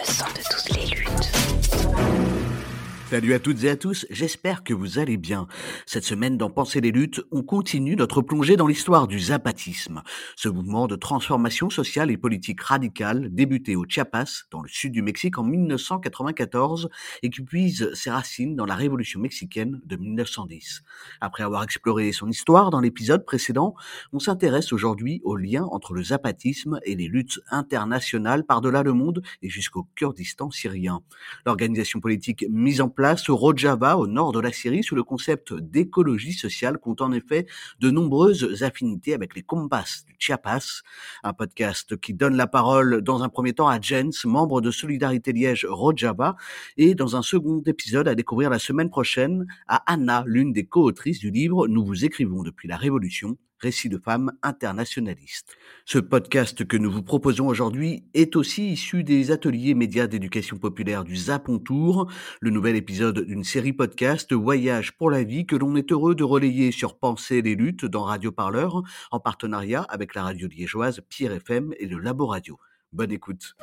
le son de toutes les luttes. Salut à toutes et à tous, j'espère que vous allez bien. Cette semaine dans Penser les luttes, on continue notre plongée dans l'histoire du zapatisme, ce mouvement de transformation sociale et politique radicale débuté au Chiapas, dans le sud du Mexique en 1994 et qui puise ses racines dans la révolution mexicaine de 1910. Après avoir exploré son histoire dans l'épisode précédent, on s'intéresse aujourd'hui au lien entre le zapatisme et les luttes internationales par-delà le monde et jusqu'au Kurdistan syrien. L'organisation politique mise en place place au Rojava, au nord de la Syrie, sous le concept d'écologie sociale, compte en effet de nombreuses affinités avec les Compas du Chiapas, un podcast qui donne la parole dans un premier temps à Jens, membre de Solidarité Liège Rojava, et dans un second épisode à découvrir la semaine prochaine à Anna, l'une des co-autrices du livre Nous vous écrivons depuis la Révolution, récit de femmes internationalistes. Ce podcast que nous vous proposons aujourd'hui est aussi issu des ateliers médias d'éducation populaire du Zapontour, le nouvel épisode d'une série podcast Voyage pour la vie que l'on est heureux de relayer sur Penser les luttes dans Radio Parleur en partenariat avec la radio liégeoise Pierre FM et le Labo Radio. Bonne écoute.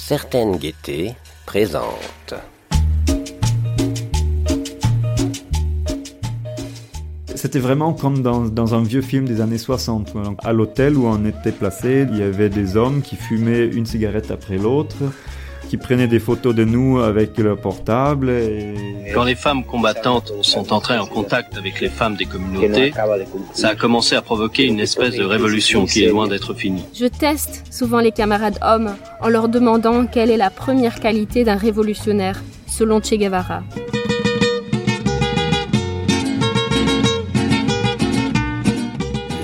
Certaine gaieté présente. C'était vraiment comme dans, dans, un vieux film des années 60. Donc, à l'hôtel où on était placé, il y avait des hommes qui fumaient une cigarette après l'autre, qui prenaient des photos de nous avec leur portable. Et... Quand les femmes combattantes sont entrées en contact avec les femmes des communautés, ça a commencé à provoquer une espèce de révolution qui est loin d'être finie. Je teste souvent les camarades hommes en leur demandant quelle est la première qualité d'un révolutionnaire, selon Che Guevara.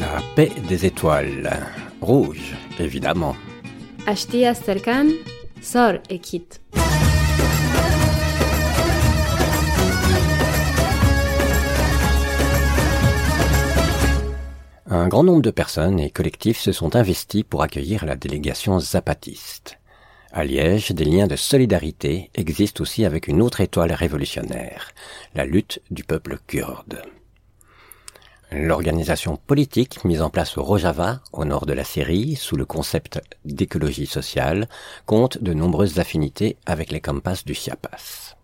La paix des étoiles. Rouge, évidemment. Ashtia Serkan, Sor et Kit. Un grand nombre de personnes et collectifs se sont investis pour accueillir la délégation zapatiste. À Liège, des liens de solidarité existent aussi avec une autre étoile révolutionnaire, la lutte du peuple kurde. L'organisation politique mise en place au Rojava, au nord de la Syrie, sous le concept d'écologie sociale, compte de nombreuses affinités avec les campas du Chiapas.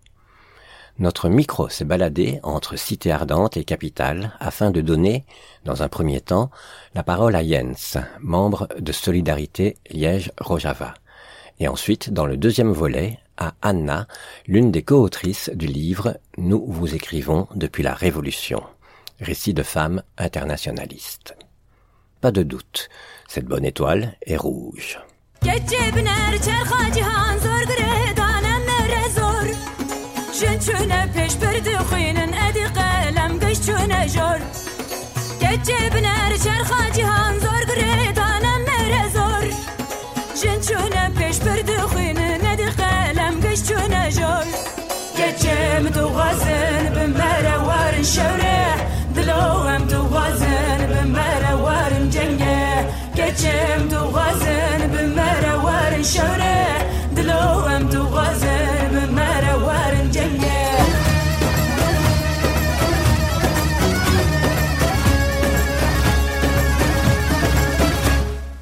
Notre micro s'est baladé entre cité ardente et capitale afin de donner, dans un premier temps, la parole à Jens, membre de Solidarité Liège-Rojava, et ensuite, dans le deuxième volet, à Anna, l'une des co-autrices du livre Nous vous écrivons depuis la Révolution récit de femmes internationalistes. Pas de doute, cette bonne étoile est rouge. دلوم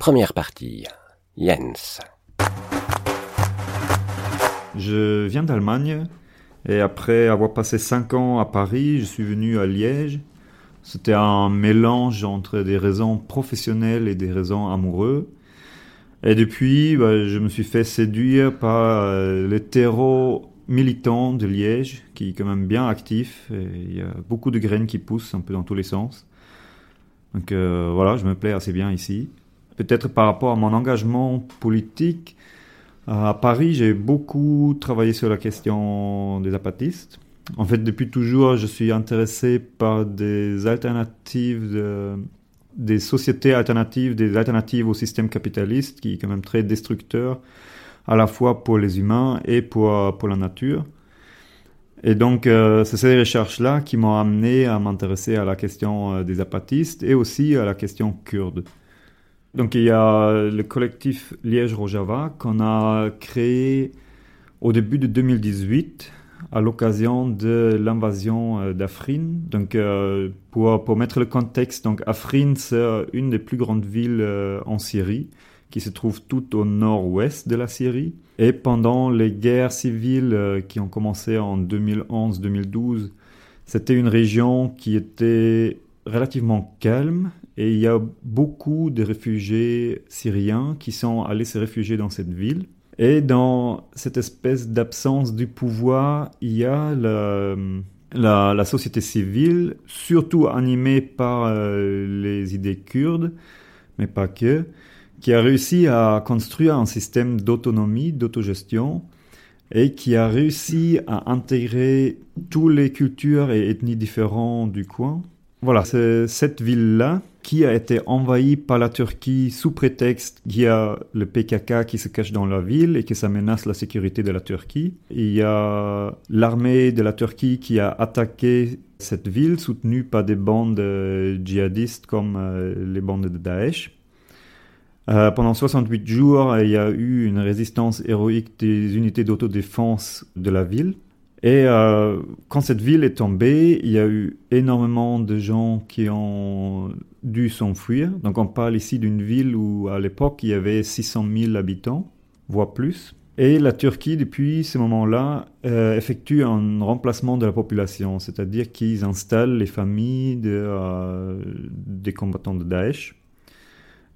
Première partie. Jens. Je viens d'Allemagne et après avoir passé cinq ans à Paris, je suis venu à Liège c'était un mélange entre des raisons professionnelles et des raisons amoureuses. Et depuis, bah, je me suis fait séduire par euh, le terreau militant de Liège, qui est quand même bien actif. Il y a beaucoup de graines qui poussent un peu dans tous les sens. Donc euh, voilà, je me plais assez bien ici. Peut-être par rapport à mon engagement politique, à Paris, j'ai beaucoup travaillé sur la question des apatistes. En fait, depuis toujours, je suis intéressé par des alternatives, de- des sociétés alternatives, des alternatives au système capitaliste qui est quand même très destructeur à la fois pour les humains et pour, pour la nature. Et donc, euh, c'est ces recherches-là qui m'ont amené à m'intéresser à la question euh, des apatistes et aussi à la question kurde. Donc, il y a le collectif Liège-Rojava qu'on a créé au début de 2018 à l'occasion de l'invasion euh, d'Afrin. Donc, euh, pour, pour mettre le contexte, donc Afrin, c'est euh, une des plus grandes villes en Syrie qui se trouve tout au nord-ouest de la Syrie. Et pendant les guerres civiles qui ont commencé en 2011-2012, c'était une région qui était relativement calme et il y a beaucoup de réfugiés syriens qui sont allés se réfugier dans cette ville. Et dans cette espèce d'absence du pouvoir, il y a la, la, société civile, surtout animée par euh, les idées kurdes, mais pas que, qui a réussi à construire un système d'autonomie, d'autogestion, et qui a réussi à intégrer toutes les cultures et ethnies différentes du coin. Voilà, c'est cette ville-là qui a été envahie par la Turquie sous prétexte qu'il y a le PKK qui se cache dans la ville et que ça menace la sécurité de la Turquie. Il y a l'armée de la Turquie qui a attaqué cette ville, soutenue par des bandes euh, djihadistes comme euh, les bandes de Daesh. Euh, pendant 68 jours, il y a eu une résistance héroïque des unités d'autodéfense de la ville. Et euh, quand cette ville est tombée, il y a eu énormément de gens qui ont dû s'enfuir. Donc on parle ici d'une ville où à l'époque il y avait 600 000 habitants, voire plus. Et la Turquie, depuis ce moment-là, euh, effectue un remplacement de la population, c'est-à-dire qu'ils installent les familles euh, des combattants de Daesh.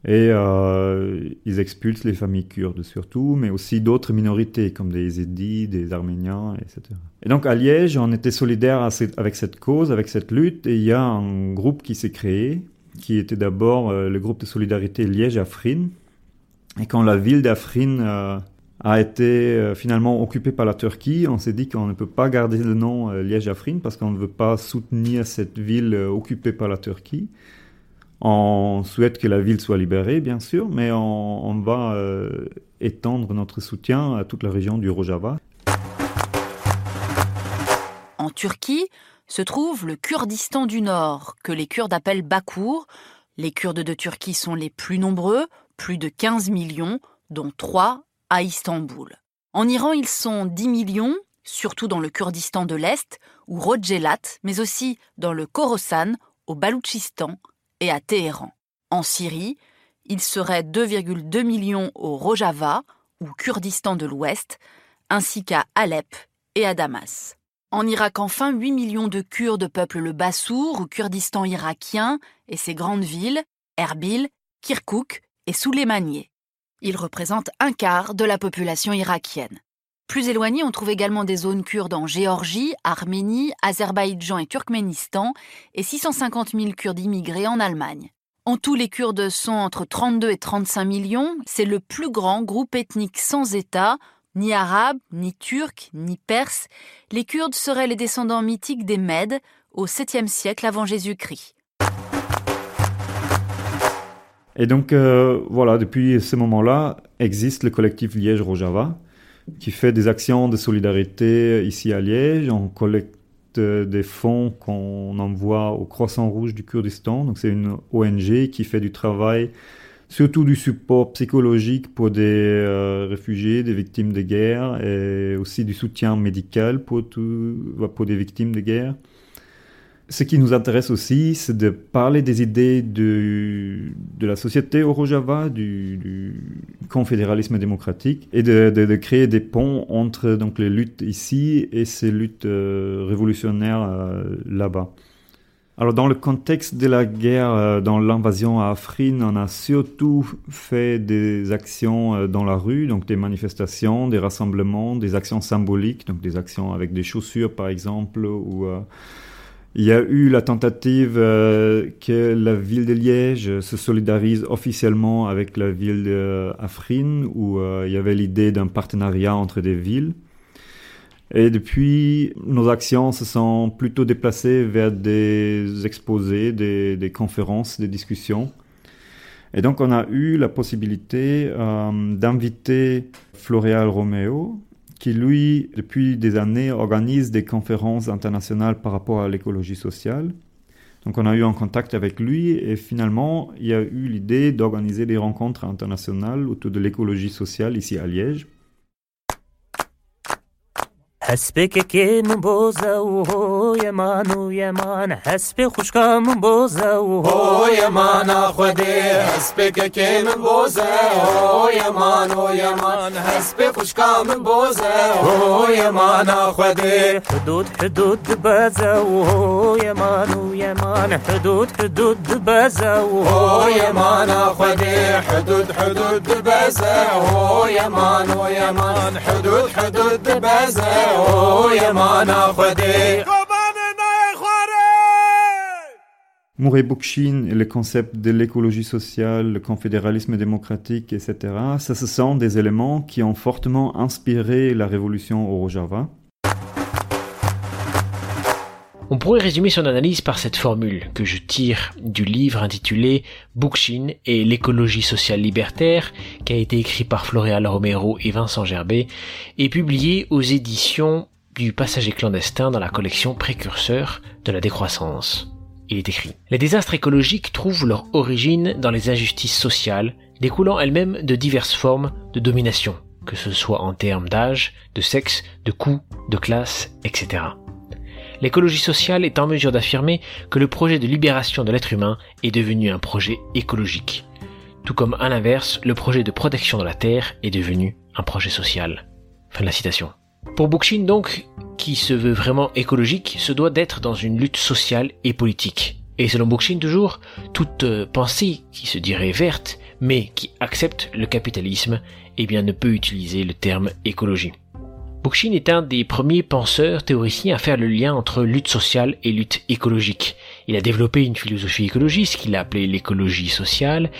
Et euh, ils expulsent les familles kurdes surtout, mais aussi d'autres minorités comme des Yézidis, des Arméniens, etc. Et donc à Liège, on était solidaire avec cette cause, avec cette lutte, et il y a un groupe qui s'est créé, qui était d'abord euh, le groupe de solidarité Liège-Afrin. Et quand la ville d'Afrin euh, a été finalement occupée par la Turquie, on s'est dit qu'on ne peut pas garder le nom euh, Liège-Afrin parce qu'on ne veut pas soutenir cette ville occupée par la Turquie. On souhaite que la ville soit libérée, bien sûr, mais on, va euh, étendre notre soutien à toute la région du Rojava. En Turquie se trouve le Kurdistan du Nord, que les Kurdes appellent Bakour. Les Kurdes de Turquie sont les plus nombreux, plus de 15 millions, dont 3 à Istanbul. En Iran, ils sont 10 millions, surtout dans le Kurdistan de l'Est, ou Rodjelat, mais aussi dans le Khorasan, au Baloutchistan et à Téhéran. En Syrie, ils seraient 2,2 millions au Rojava, ou Kurdistan de l'Ouest, ainsi qu'à Alep et à Damas. En Irak, enfin, 8 millions de Kurdes peuplent le Bassour ou Kurdistan irakien et ses grandes villes, Erbil, Kirkouk et Souleymaniye. Ils représentent un quart de la population irakienne. Plus éloignés, on trouve également des zones kurdes en Géorgie, Arménie, Azerbaïdjan et Turkménistan, et 650 000 Kurdes immigrés en Allemagne. En tout, les Kurdes sont entre 32 et 35 millions. C'est le plus grand groupe ethnique sans État, ni arabe, ni turc, ni perse. Les Kurdes seraient les descendants mythiques des Mèdes au 7e siècle avant Jésus-Christ. Et donc, euh, voilà, depuis ce moment-là, existe le collectif Liège-Rojava, qui fait des actions de solidarité ici à Liège. On collecte des fonds qu'on envoie au Croissant Rouge du Kurdistan. Donc, c'est une ONG qui fait du travail, surtout du support psychologique pour des euh, réfugiés, des victimes de guerre, et aussi du soutien médical pour des victimes de guerre. Ce qui nous intéresse aussi, c'est de parler des idées de, la société au Rojava, du, du confédéralisme démocratique, et de, créer des ponts entre donc, les luttes ici et ces luttes euh, révolutionnaires euh, là-bas. Alors dans le contexte de la guerre, euh, dans l'invasion à Afrin, on a surtout fait des actions dans la rue, donc des manifestations, des rassemblements, des actions symboliques, donc des actions avec des chaussures par exemple, ou Il y a eu la tentative euh, que la ville de Liège se solidarise officiellement avec la ville d'Afrine, où euh, il y avait l'idée d'un partenariat entre des villes. Et depuis, nos actions se sont plutôt déplacées vers des exposés, des, conférences, des discussions. Et donc, on a eu la possibilité euh, d'inviter Floréal Roméo, qui lui, depuis des années, organise des conférences internationales par rapport à l'écologie sociale. Donc on a eu un contact avec lui et finalement, il y a eu l'idée d'organiser des rencontres internationales autour de l'écologie sociale ici à Liège. حسبك كين بوزة وهو يمان ويمان حسبي خوشكا من بوزة وهو يمان أخدي حسبك كين بوزة وهو يمان ويمان حسبي خوشكا من حسب خوشکام بوزه و من خودی. حدود حدود بزه أو يمان و یمان حدود حدود بزه و یمان خودی. حدود حدود بزه و یمان و یمان حدود حدود بزه و یمان خودی. Murray Bookchin et le concept de l'écologie sociale, le confédéralisme démocratique, etc., ce sont des éléments qui ont fortement inspiré la révolution au Rojava. On pourrait résumer son analyse par cette formule que je tire du livre intitulé Bookchin et l'écologie sociale libertaire, qui a été écrit par Floréal Romero et Vincent Gerbet, et publié aux éditions du Passager clandestin dans la collection Précurseur de la décroissance. Il est écrit Les désastres écologiques trouvent leur origine dans les injustices sociales, découlant elles-mêmes de diverses formes de domination, que ce soit en termes d'âge, de sexe, de coût, de classe, etc l'écologie sociale est en mesure d'affirmer que le projet de libération de l'être humain est devenu un projet écologique. Tout comme à l'inverse, le projet de protection de la Terre est devenu un projet social. Fin de la citation. Pour Bookchin donc, qui se veut vraiment écologique, se doit d'être dans une lutte sociale et politique. Et selon Bookchin toujours, toute euh, pensée qui se dirait verte, mais qui accepte le capitalisme, eh bien ne peut utiliser le terme écologie. Bookchin est un des premiers penseurs théoriciens à faire le lien entre lutte sociale et lutte écologique. Il a développé une philosophie écologiste qu'il a appelée l'écologie sociale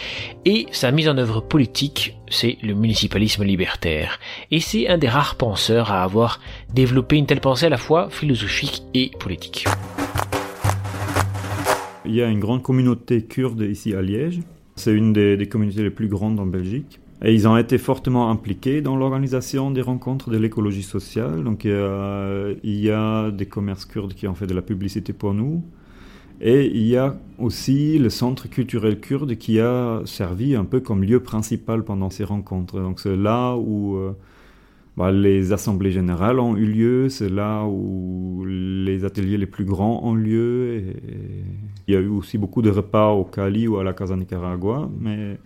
et sa mise en œuvre politique, c'est le municipalisme libertaire. Et c'est un des rares penseurs à avoir développé une telle pensée à la fois philosophique et politique. Il y a une grande communauté kurde ici à Liège. C'est une des, des communautés les plus grandes en Belgique. Ils ont été fortement impliqués dans l'organisation des rencontres de l'écologie sociale. Donc il y a des commerces kurdes qui ont fait de la publicité pour nous. Et il y a aussi le centre culturel kurde qui a servi un peu comme lieu principal pendant ces rencontres. Donc c'est là où euh, bah, les assemblées générales ont eu lieu, c'est là où les ateliers les plus grands ont lieu. Il y a eu aussi beaucoup de repas au Cali ou à la Casa Nicaragua. Mais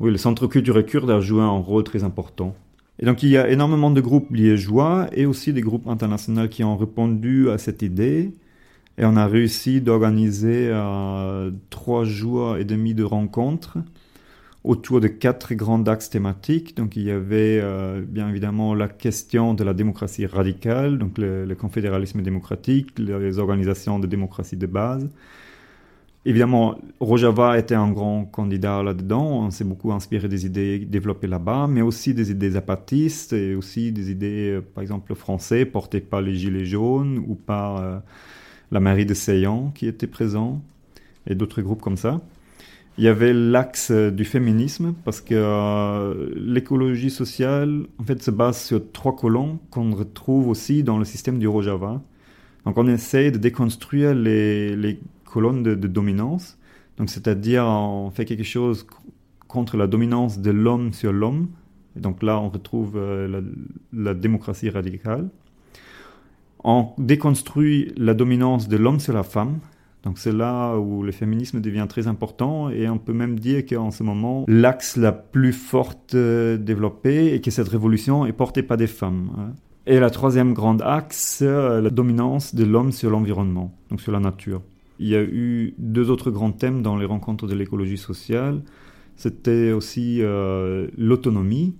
oui, le Centre culturel kurde a joué un rôle très important. Et donc il y a énormément de groupes liégeois et aussi des groupes internationaux qui ont répondu à cette idée. Et on a réussi d'organiser euh, trois jours et demi de rencontres autour de quatre grands axes thématiques. Donc il y avait euh, bien évidemment la question de la démocratie radicale, donc le confédéralisme démocratique, les organisations de démocratie de base, Évidemment, Rojava était un grand candidat là-dedans. On s'est beaucoup inspiré des idées développées là-bas, mais aussi des idées zapatistes et aussi des idées, euh, par exemple, français portées par les Gilets jaunes ou par euh, la mairie de Seyan qui était présent et d'autres groupes comme ça. Il y avait l'axe euh, du féminisme parce que l'écologie sociale, en fait, se base sur trois colons qu'on retrouve aussi dans le système du Rojava. Donc, on essaye de déconstruire les colonne de, dominance. Donc, c'est-à-dire, on fait quelque chose contre la dominance de l'homme sur l'homme. Donc là, on retrouve euh, la, démocratie radicale. On déconstruit la dominance de l'homme sur la femme. Donc c'est là où le féminisme devient très important et on peut même dire qu'en ce moment, l'axe la plus forte euh, développée et que cette révolution est portée par des femmes. Hein. Et la troisième grande axe, euh, la dominance de l'homme sur l'environnement, donc sur la nature. Il y a eu deux autres grands thèmes dans les rencontres de l'écologie sociale. C'était aussi euh, l'autonomie.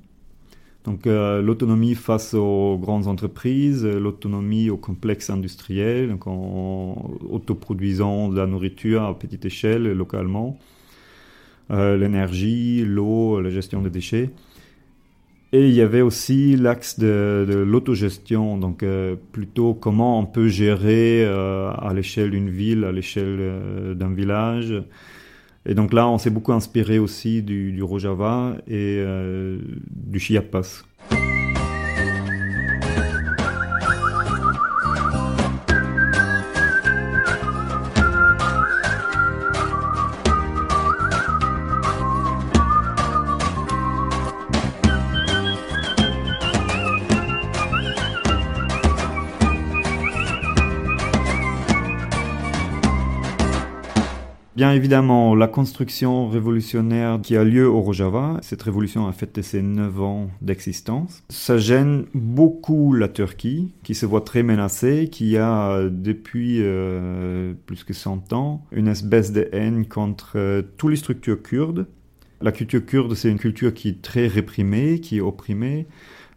Donc euh, l'autonomie face aux grandes entreprises, l'autonomie aux complexes industriels, donc en autoproduisant de la nourriture à petite échelle localement, euh, l'énergie, l'eau, la gestion des déchets. Et il y avait aussi l'axe de, de l'autogestion, donc euh, plutôt comment on peut gérer euh, à l'échelle d'une ville, à l'échelle euh, d'un village. Et donc là, on s'est beaucoup inspiré aussi du, du Rojava et euh, du Chiapas. Bien évidemment, la construction révolutionnaire qui a lieu au Rojava, cette révolution a fêté ses 9 ans d'existence. Ça gêne beaucoup la Turquie, qui se voit très menacée, qui a depuis euh, plus que 100 ans une espèce de haine contre euh, toutes les structures kurdes. La culture kurde, c'est une culture qui est très réprimée, qui est opprimée.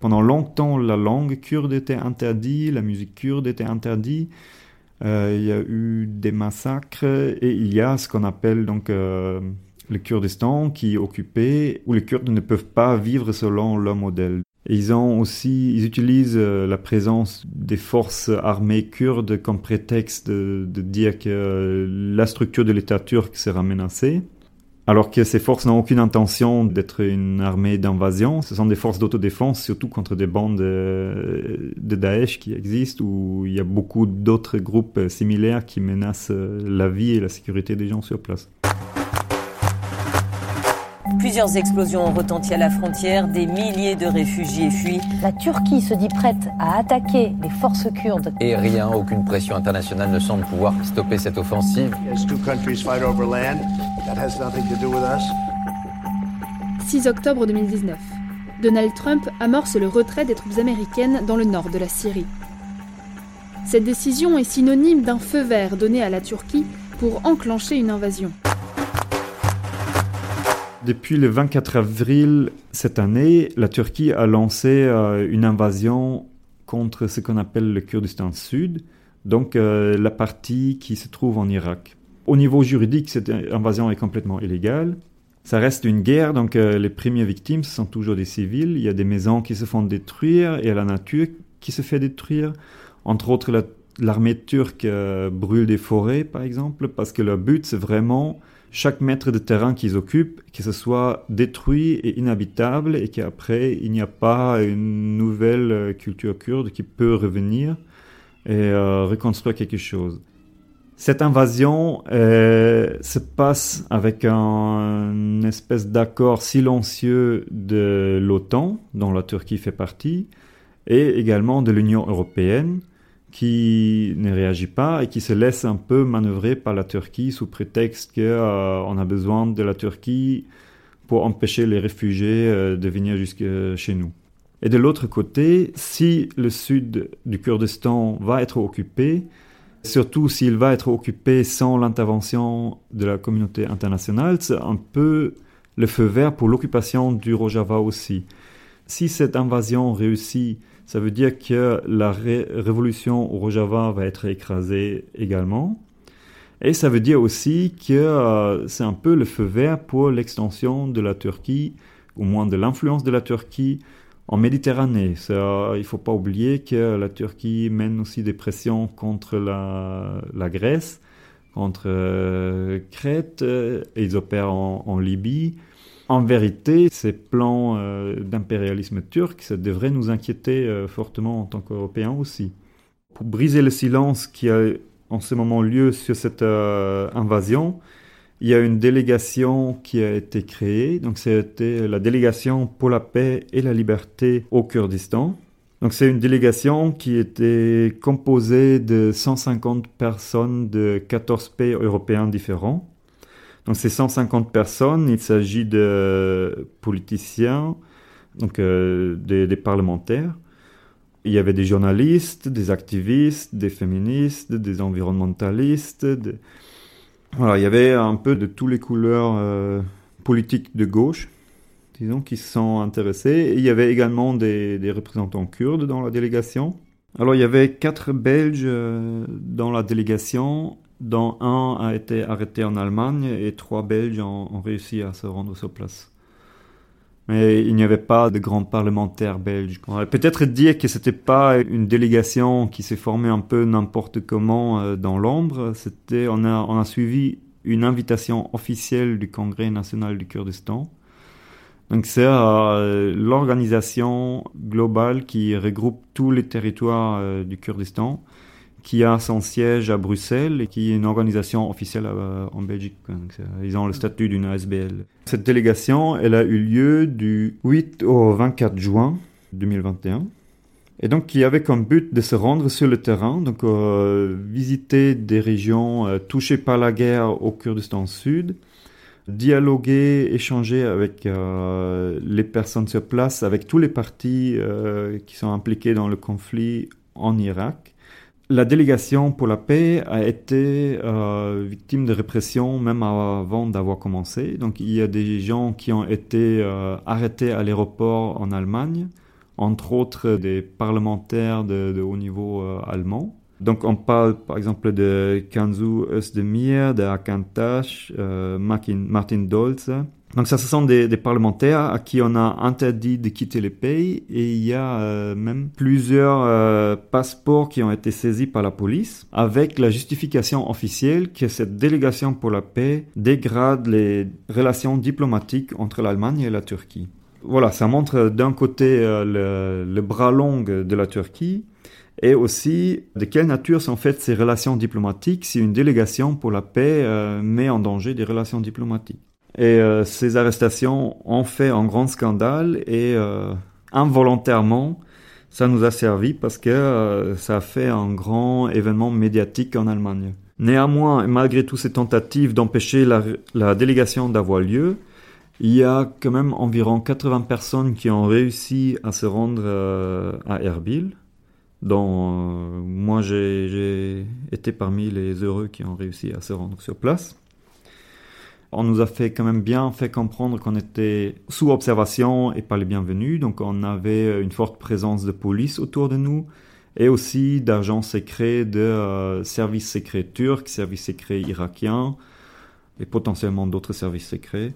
Pendant longtemps, la langue kurde était interdite, la musique kurde était interdite. Euh, il y a eu des massacres et il y a ce qu'on appelle donc euh, le Kurdistan qui est occupé où les Kurdes ne peuvent pas vivre selon leur modèle. Et ils ont aussi, ils utilisent euh, la présence des forces armées kurdes comme prétexte de, de dire que la structure de l'État turc sera menacée. Alors que ces forces n'ont aucune intention d'être une armée d'invasion, ce sont des forces d'autodéfense, surtout contre des bandes de, de Daesh qui existent, où il y a beaucoup d'autres groupes similaires qui menacent la vie et la sécurité des gens sur place. Plusieurs explosions ont retenti à la frontière, des milliers de réfugiés fuient. La Turquie se dit prête à attaquer les forces kurdes. Et rien, aucune pression internationale ne semble pouvoir stopper cette offensive. 6 octobre 2019. Donald Trump amorce le retrait des troupes américaines dans le nord de la Syrie. Cette décision est synonyme d'un feu vert donné à la Turquie pour enclencher une invasion. Depuis le 24 avril cette année, la Turquie a lancé euh, une invasion contre ce qu'on appelle le Kurdistan Sud, donc euh, la partie qui se trouve en Irak. Au niveau juridique, cette invasion est complètement illégale. Ça reste une guerre, donc euh, les premières victimes ce sont toujours des civils. Il y a des maisons qui se font détruire et la nature qui se fait détruire. Entre autres, la- l'armée turque brûle des forêts, par exemple, parce que leur but, c'est vraiment chaque mètre de terrain qu'ils occupent, que ce soit détruit et inhabitable et qu'après, il n'y a pas une nouvelle culture kurde qui peut revenir et euh, reconstruire quelque chose. Cette invasion euh, se passe avec un, une espèce d'accord silencieux de l'OTAN, dont la Turquie fait partie, et également de l'Union européenne, qui ne réagit pas et qui se laisse un peu manœuvrer par la Turquie sous prétexte qu'on a besoin de la Turquie pour empêcher les réfugiés euh, de venir jusque chez nous. Et de l'autre côté, si le sud du Kurdistan va être occupé, surtout s'il va être occupé sans l'intervention de la communauté internationale, c'est un peu le feu vert pour l'occupation du Rojava aussi. Si cette invasion réussit, ça veut dire que la ré- révolution au Rojava va être écrasée également. Et ça veut dire aussi que euh, c'est un peu le feu vert pour l'extension de la Turquie, au moins de l'influence de la Turquie en Méditerranée. Ça, il ne faut pas oublier que la Turquie mène aussi des pressions contre la, Grèce, contre euh, Crète, euh, et ils opèrent en, en Libye. En vérité, ces plans euh, d'impérialisme turc, ça devrait nous inquiéter euh, fortement en tant qu'Européens aussi. Pour briser le silence qui a en ce moment lieu sur cette euh, invasion, il y a une délégation qui a été créée. Donc, c'était la délégation pour la paix et la liberté au Kurdistan. Donc, c'est une délégation qui était composée de 150 personnes de 14 pays européens différents. Ces 150 personnes, il s'agit de politiciens, donc euh, des, parlementaires. Il y avait des journalistes, des activistes, des féministes, des environnementalistes. Voilà, il y avait un peu de toutes les couleurs euh, politiques de gauche, disons, qui se sont intéressés. Et il y avait également des, des représentants kurdes dans la délégation. Alors il y avait quatre Belges euh, dans la délégation, dont un a été arrêté en Allemagne et trois Belges ont, réussi à se rendre sur place. Mais il n'y avait pas de grands parlementaires belges. Peut-être dire que c'était pas une délégation qui s'est formée un peu n'importe comment euh, dans l'ombre. C'était, on a, on a suivi une invitation officielle du Congrès national du Kurdistan. Donc c'est euh, l'organisation globale qui regroupe tous les territoires euh, du Kurdistan, qui a son siège à Bruxelles et qui est une organisation officielle euh, en Belgique. Donc, c'est- ils ont le statut d'une ASBL. Cette délégation, elle a eu lieu du 8 au 24 juin 2021. Et donc, qui avait comme but de se rendre sur le terrain, donc euh, visiter des régions euh, touchées par la guerre au Kurdistan Sud, dialoguer, échanger avec euh, les personnes sur place, avec tous les partis euh, qui sont impliqués dans le conflit en Irak. La délégation pour la paix a été euh, victime de répression même avant d'avoir commencé. Donc il y a des gens qui ont été euh, arrêtés à l'aéroport en Allemagne, entre autres des parlementaires de, de haut niveau euh, allemands. Donc on parle par exemple de Kanzu Özdemir, de Hakan Tash, euh, Martin, Martin Dolze. Donc ça, ce sont des, parlementaires à qui on a interdit de quitter le pays et il y a euh, même plusieurs euh, passeports qui ont été saisis par la police avec la justification officielle que cette délégation pour la paix dégrade les relations diplomatiques entre l'Allemagne et la Turquie. Voilà, ça montre d'un côté euh, le, le bras long de la Turquie et aussi de quelle nature sont faites ces relations diplomatiques si une délégation pour la paix met en danger des relations diplomatiques. Et euh, ces arrestations ont fait un grand scandale et euh, involontairement, ça nous a servi parce que euh, ça a fait un grand événement médiatique en Allemagne. Néanmoins, malgré toutes ces tentatives d'empêcher la, la délégation d'avoir lieu, il y a quand même environ 80 personnes qui ont réussi à se rendre à Erbil, euh, moi j'ai été parmi les heureux qui ont réussi à se rendre sur place. On nous a fait quand même bien fait comprendre qu'on était sous observation et pas les bienvenus, donc on avait une forte présence de police autour de nous et aussi d'agents secrets de euh, services secrets turcs, services secrets irakiens et potentiellement d'autres services secrets.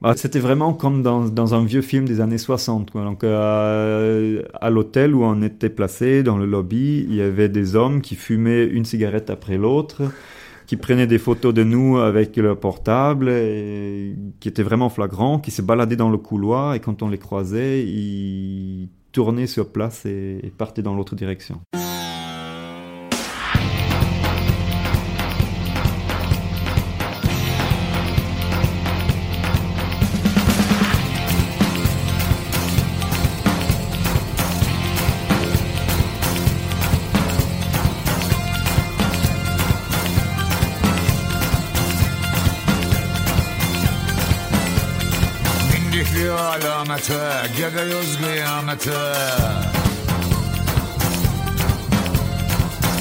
Bah, c'était vraiment comme dans, dans un vieux film des années 60. Quoi. Donc, euh, à l'hôtel où on était placé, dans le lobby, il y avait des hommes qui fumaient une cigarette après l'autre, qui prenaient des photos de nous avec leur portable, et qui étaient vraiment flagrants, qui se baladaient dans le couloir, et quand on les croisait, ils tournaient sur place et, et partaient dans l'autre direction. Alamete Gidiyoruz kıyamete.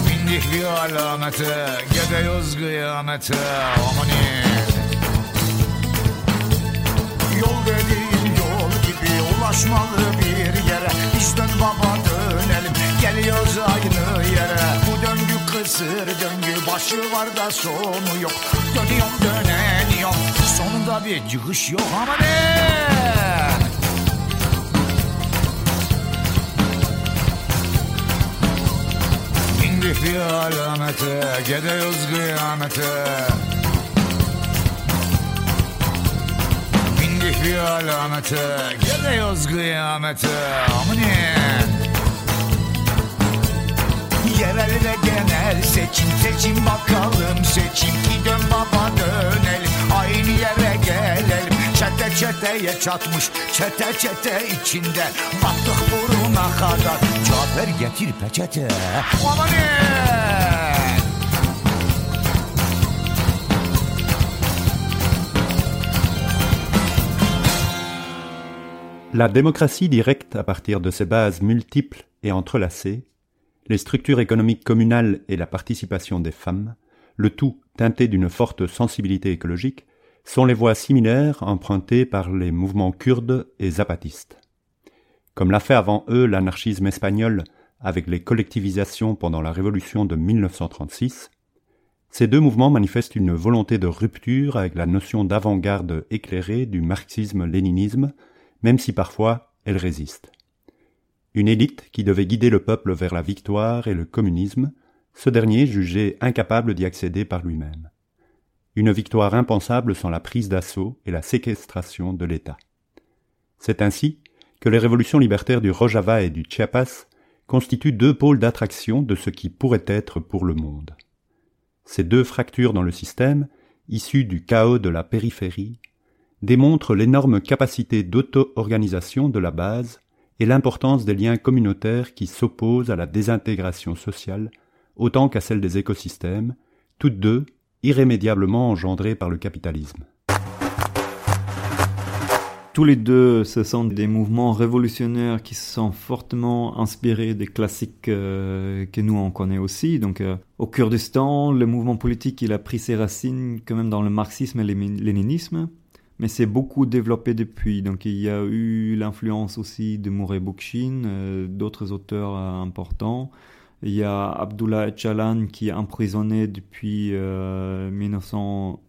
Bindik bir alamete Gidiyoruz kıyamete. Amanin Yol dediğin yol gibi Ulaşmalı bir yere. Biz dön baba dönelim Geliyoruz aynı yere. Bu döngü kısır döngü Başı var da sonu yok. Dönüyorum döneniyorum Sonunda bir çıkış yok. Ama ne? Bir alamete Gidiyoruz kıyamete Bindik bir alamete Gidiyoruz kıyamete Amanin Yerel ve genel seçim seçim bakalım. Seçim ki dön baba dönelim. Aynı yere gelelim. Çete çeteye çatmış çete çete içinde. Battık buruna La démocratie directe à partir de ses bases multiples et entrelacées, les structures économiques communales et la participation des femmes, le tout teinté d'une forte sensibilité écologique, sont les voies similaires empruntées par les mouvements kurdes et zapatistes. Comme l'a fait avant eux l'anarchisme espagnol avec les collectivisations pendant la révolution de 1936, ces deux mouvements manifestent une volonté de rupture avec la notion d'avant-garde éclairée du marxisme-léninisme, même si parfois elle résiste. Une élite qui devait guider le peuple vers la victoire et le communisme, ce dernier jugé incapable d'y accéder par lui-même. Une victoire impensable sans la prise d'assaut et la séquestration de l'État. C'est ainsi que les révolutions libertaires du Rojava et du Chiapas constituent deux pôles d'attraction de ce qui pourrait être pour le monde. Ces deux fractures dans le système, issues du chaos de la périphérie, démontrent l'énorme capacité d'auto-organisation de la base et l'importance des liens communautaires qui s'opposent à la désintégration sociale autant qu'à celle des écosystèmes, toutes deux irrémédiablement engendrées par le capitalisme. Tous les deux, ce sont des mouvements révolutionnaires qui sont fortement inspirés des classiques euh, que nous on connaît aussi. Donc, euh, au Kurdistan, le mouvement politique il a pris ses racines quand même dans le marxisme et le léninisme, mais c'est beaucoup développé depuis. Donc, il y a eu l'influence aussi de Mouré Bookchin, euh, d'autres auteurs importants. Il y a Abdullah Öcalan qui est emprisonné depuis 1900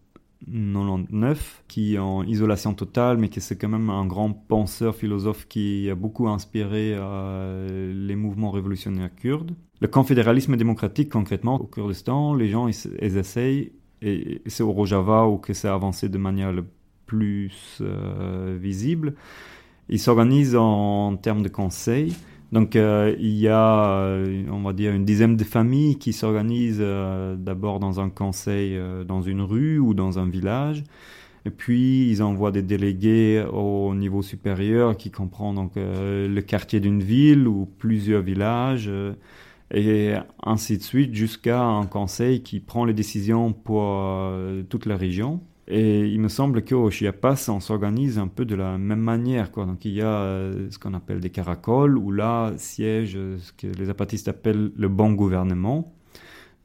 99, qui est en isolation totale, mais qui c'est quand même un grand penseur, philosophe qui a beaucoup inspiré euh, les mouvements révolutionnaires kurdes. Le confédéralisme démocratique, concrètement, au Kurdistan, les gens, ils, essayent, et c'est au Rojava où que c'est avancé de manière le plus euh, visible, ils s'organisent en termes de conseils donc euh, il y a, euh, on va dire, une dizaine de familles qui s'organisent euh, d'abord dans un conseil dans une rue ou dans un village. Et puis ils envoient des délégués au niveau supérieur qui comprend donc le quartier d'une ville ou plusieurs villages et ainsi de suite jusqu'à un conseil qui prend les décisions pour toute la région. Et il me semble qu'au Chiapas, on s'organise un peu de la même manière. Quoi. Donc il y a euh, ce qu'on appelle des caracoles, où là siège euh, ce que les apatistes appellent le bon gouvernement.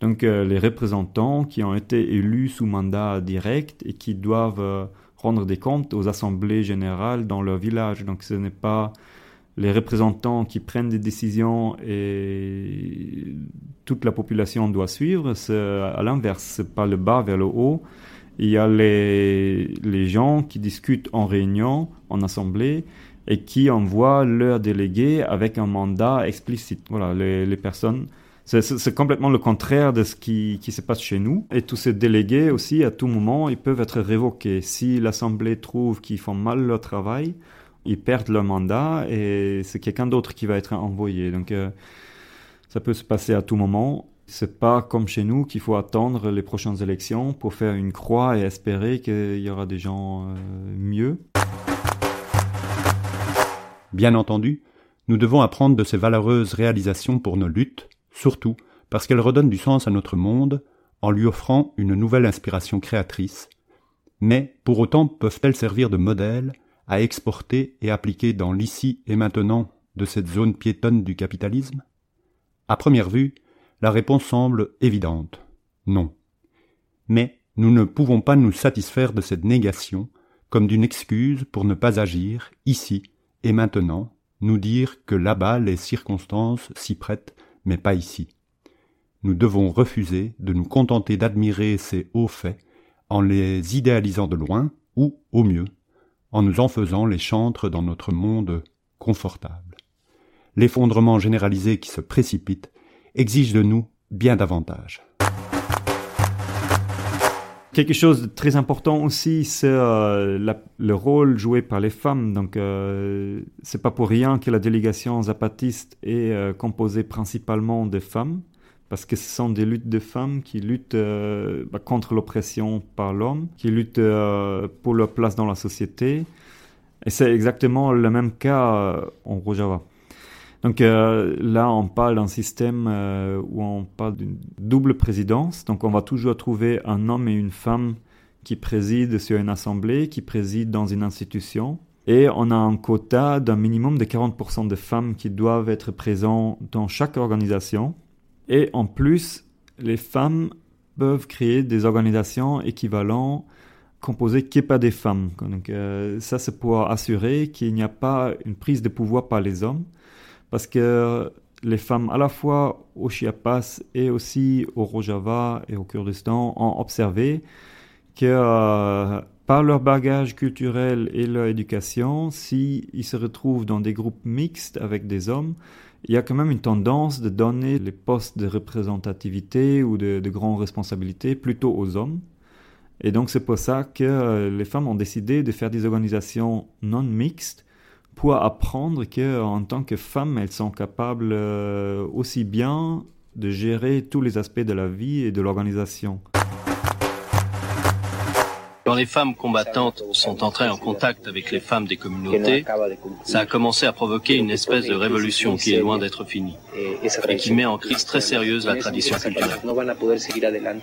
Donc euh, les représentants qui ont été élus sous mandat direct et qui doivent rendre des comptes aux assemblées générales dans leur village. Donc ce n'est pas les représentants qui prennent des décisions et toute la population doit suivre. C'est à l'inverse, c'est pas le bas vers le haut il y a les, les gens qui discutent en réunion, en assemblée, et qui envoient leurs délégués avec un mandat explicite. Voilà, les, les personnes. C'est complètement le contraire de ce qui, qui, se passe chez nous. Et tous ces délégués aussi, à tout moment, ils peuvent être révoqués. Si l'Assemblée trouve qu'ils font mal leur travail, ils perdent leur mandat et c'est quelqu'un d'autre qui va être envoyé. Donc, euh, ça peut se passer à tout moment. C'est pas comme chez nous qu'il faut attendre les prochaines élections pour faire une croix et espérer qu'il y aura des gens euh, mieux. Bien entendu, nous devons apprendre de ces valeureuses réalisations pour nos luttes, surtout parce qu'elles redonnent du sens à notre monde en lui offrant une nouvelle inspiration créatrice, mais pour autant peuvent-elles servir de modèle à exporter et appliquer dans l'ici et maintenant de cette zone piétonne du capitalisme? À première vue, la réponse semble évidente. Non. Mais nous ne pouvons pas nous satisfaire de cette négation comme d'une excuse pour ne pas agir ici et maintenant, nous dire que là-bas les circonstances s'y prêtent, mais pas ici. Nous devons refuser de nous contenter d'admirer ces hauts faits en les idéalisant de loin ou, au mieux, en nous en faisant les chantres dans notre monde confortable. L'effondrement généralisé qui se précipite exige de nous bien davantage. Quelque chose de très important aussi, c'est euh, le rôle joué par les femmes. Donc, euh, c'est pas pour rien que la délégation zapatiste est euh, composée principalement de femmes, parce que ce sont des luttes de femmes qui luttent euh, bah, contre l'oppression par l'homme, qui luttent pour leur place dans la société. Et c'est exactement le même cas en Rojava. Donc euh, là, on parle d'un système euh, où on parle d'une double présidence. Donc on va toujours trouver un homme et une femme qui président sur une assemblée, qui président dans une institution. Et on a un quota d'un minimum de 40% de femmes qui doivent être présentes dans chaque organisation. Et en plus, les femmes peuvent créer des organisations équivalentes composé que par des femmes. Donc, euh, ça, c'est pour assurer qu'il n'y a pas une prise de pouvoir par les hommes, parce que les femmes, à la fois au Chiapas et aussi au Rojava et au Kurdistan, ont observé que euh, par leur bagage culturel et leur éducation, s'ils se retrouvent dans des groupes mixtes avec des hommes, il y a quand même une tendance de donner les postes de représentativité ou de, de grandes responsabilités plutôt aux hommes. Et donc c'est pour ça que euh, les femmes ont décidé de faire des organisations non mixtes pour apprendre qu'en tant que femmes, elles sont capables euh, aussi bien de gérer tous les aspects de la vie et de l'organisation. Quand les femmes combattantes sont entrées en contact avec les femmes des communautés, ça a commencé à provoquer une espèce de révolution qui est loin d'être finie et qui met en crise très sérieuse la tradition culturelle.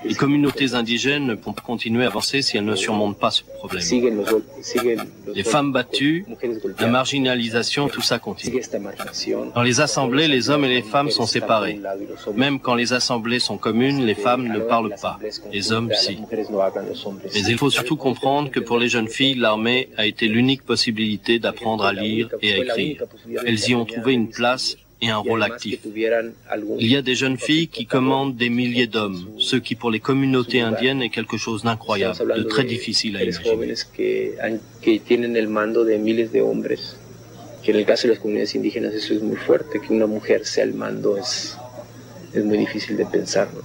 Les communautés indigènes ne pourront continuer à avancer si elles ne surmontent pas ce problème. Les femmes battues, la marginalisation, tout ça continue. Dans les assemblées, les hommes et les femmes sont séparés. Même quand les assemblées sont communes, les femmes ne parlent pas. Les hommes, si. Mais il faut surtout comprendre que pour les jeunes filles, l'armée a été l'unique possibilité d'apprendre à lire et à écrire. Elles y ont trouvé une place et un rôle actif. Il y a des jeunes filles qui commandent des milliers d'hommes, ce qui pour les communautés indiennes est quelque chose d'incroyable, de très difficile à imaginer. que en el caso de las comunidades indígenas eso es muy fuerte, que una mujer sea mando es, es muy difícil de pensar. ¿no?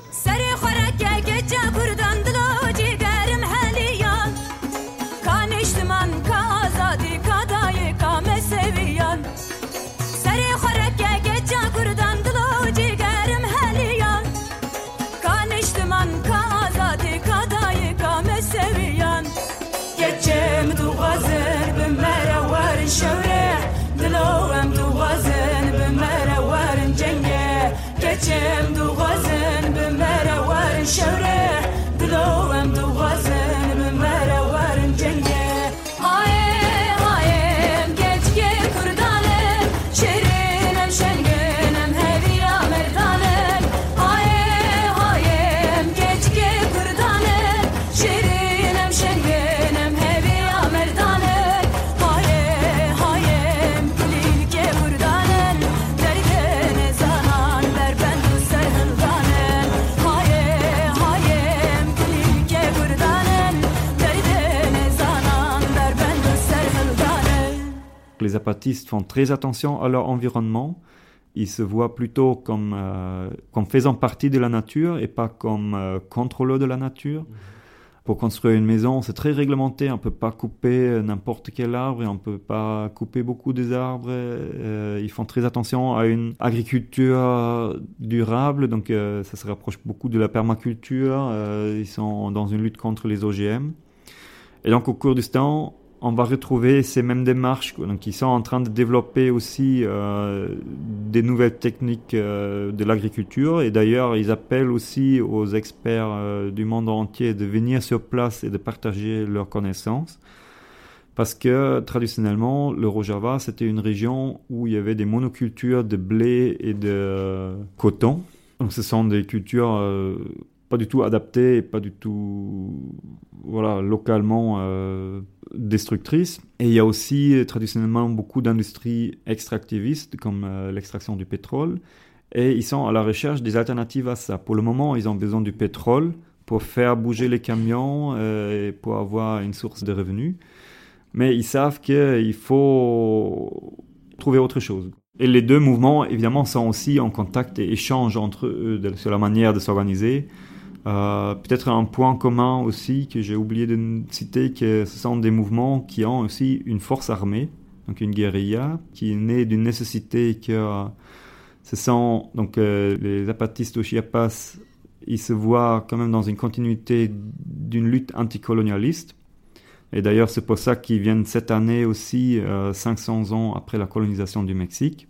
Les zapatistes font très attention à leur environnement. Ils se voient plutôt comme, euh, comme faisant partie de la nature et pas comme euh, contrôleurs de la nature. Pour construire une maison, c'est très réglementé. On ne peut pas couper n'importe quel arbre et on ne peut pas couper beaucoup des arbres. Euh, ils font très attention à une agriculture durable, donc euh, ça se rapproche beaucoup de la permaculture. Euh, ils sont dans une lutte contre les OGM. Et donc au Kurdistan, on va retrouver ces mêmes démarches. Donc, ils sont en train de développer aussi euh, des nouvelles techniques euh, de l'agriculture. Et d'ailleurs, ils appellent aussi aux experts euh, du monde entier de venir sur place et de partager leurs connaissances. Parce que traditionnellement, le Rojava, c'était une région où il y avait des monocultures de blé et de coton. Donc, ce sont des cultures pas du tout adaptées et pas du tout voilà, localement euh, destructrices. Et il y a aussi euh, traditionnellement beaucoup d'industries extractivistes comme euh, l'extraction du pétrole. Et ils sont à la recherche des alternatives à ça. Pour le moment, ils ont besoin du pétrole pour faire bouger les camions euh, et pour avoir une source de revenus. Mais ils savent qu'il faut trouver autre chose. Et les deux mouvements, évidemment, sont aussi en contact et échangent entre eux sur la manière de s'organiser. Euh, Peut-être un point commun aussi que j'ai oublié de citer, que ce sont des mouvements qui ont aussi une force armée, donc une guérilla, qui est née d'une nécessité que euh, ce sont donc euh, les zapatistes au Chiapas, ils se voient quand même dans une continuité d'une lutte anticolonialiste. Et d'ailleurs, c'est pour ça qu'ils viennent cette année aussi, euh, 500 ans après la colonisation du Mexique.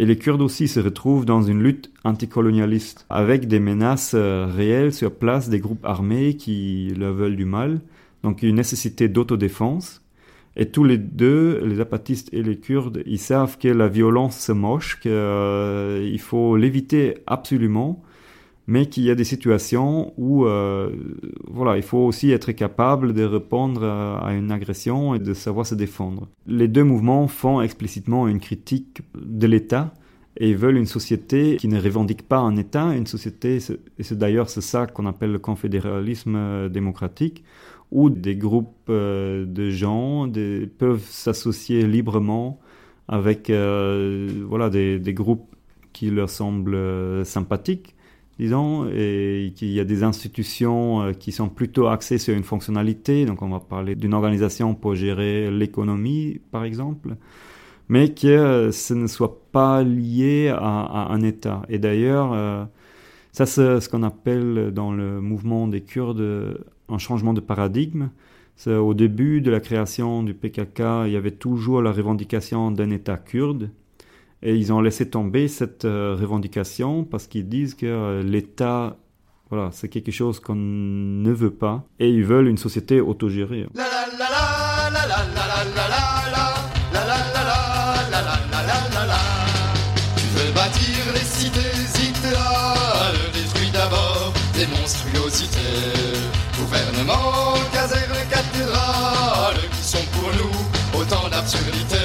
Et les Kurdes aussi se retrouvent dans une lutte anticolonialiste, avec des menaces euh, réelles sur place des groupes armés qui leur veulent du mal. Donc une nécessité d'autodéfense. Et tous les deux, les zapatistes et les Kurdes, ils savent que la violence se moche, qu'il faut l'éviter absolument. Mais qu'il y a des situations où euh, voilà, il faut aussi être capable de répondre à, une agression et de savoir se défendre. Les deux mouvements font explicitement une critique de l'État et veulent une société qui ne revendique pas un État, une société, et c'est d'ailleurs c'est ça qu'on appelle le confédéralisme euh, démocratique, où des groupes euh, de gens peuvent s'associer librement avec voilà, des, groupes qui leur semblent sympathiques, disons, et qu'il y a des institutions euh, qui sont plutôt axées sur une fonctionnalité. Donc, on va parler d'une organisation pour gérer l'économie, par exemple, mais que euh, ce ne soit pas lié à, à un État. Et d'ailleurs, euh, ça, c'est ce qu'on appelle dans le mouvement des Kurdes un changement de paradigme. Au début de la création du PKK, il y avait toujours la revendication d'un État kurde. Et ils ont laissé tomber cette euh, revendication parce qu'ils disent que euh, l'État, voilà, c'est quelque chose qu'on ne veut pas. Et ils veulent une société autogérée. Tu veux bâtir les cités idéales, détruis d'abord des monstruosités. Gouvernement, casernes, cathédrales, qui sont pour nous autant d'absurdités.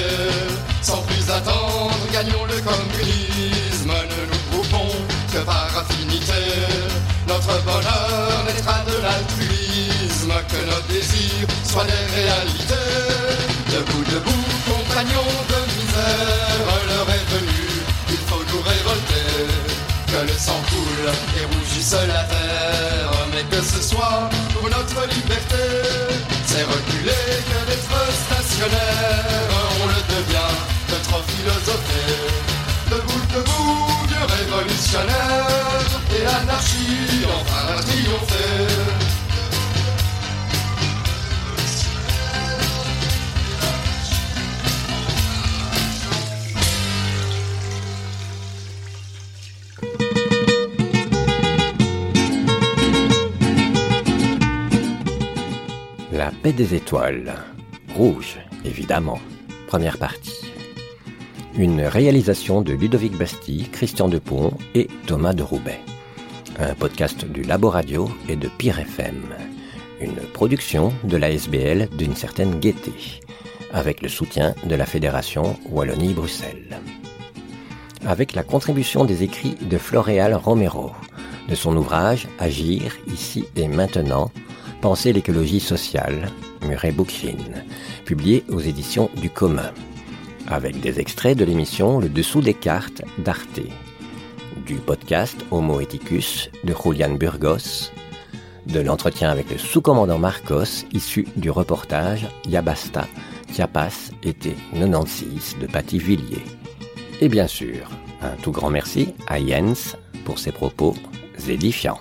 Soient des réalités. Debout, debout, compagnons de misère, l'heure est venue, il faut nous révolter. Que le sang coule et rougisse la terre, mais que ce soit pour notre liberté. C'est reculer que d'être stationnaire, on le devient de trop philosopher. Debout, debout, Dieu révolutionnaire, paix des étoiles. Rouge, évidemment. Première partie. Une réalisation de Ludovic Bastille, Christian Depont et Thomas de Roubaix. Un podcast du Labo Radio et de Pire FM. Une production de la SBL d'une certaine gaieté, avec le soutien de la Fédération Wallonie-Bruxelles. Avec la contribution des écrits de Floréal Romero, de son ouvrage Agir ici et maintenant, Penser l'écologie sociale, Murray Bookchin, publié aux éditions du commun, avec des extraits de l'émission Le dessous des cartes d'Arte, du podcast Homo Ethicus de Julian Burgos, de l'entretien avec le sous-commandant Marcos issu du reportage Yabasta, Chiapas, été 96 de Patty Villiers. Et bien sûr, un tout grand merci à Jens pour ses propos édifiants.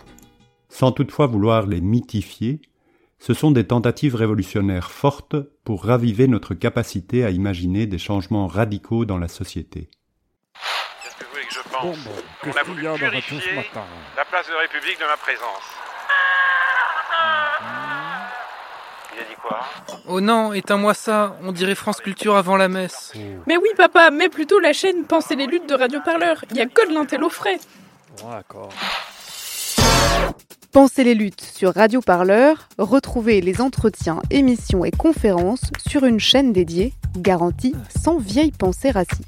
Sans toutefois vouloir les mythifier, ce sont des tentatives révolutionnaires fortes pour raviver notre capacité à imaginer des changements radicaux dans la société. Qu'est-ce que vous voulez que je pense On a voulu purifier la place de la République de ma présence. Il a dit quoi? Oh non, éteins-moi ça, on dirait France Culture avant la messe. Mais oui, papa, mets plutôt la chaîne Penser les luttes de Radio Parleur. Il y a que de l'intello frais. D'accord. Pensez les luttes sur Radio Parleur, retrouvez les entretiens, émissions et conférences sur une chaîne dédiée, garantie sans vieille pensée raciste.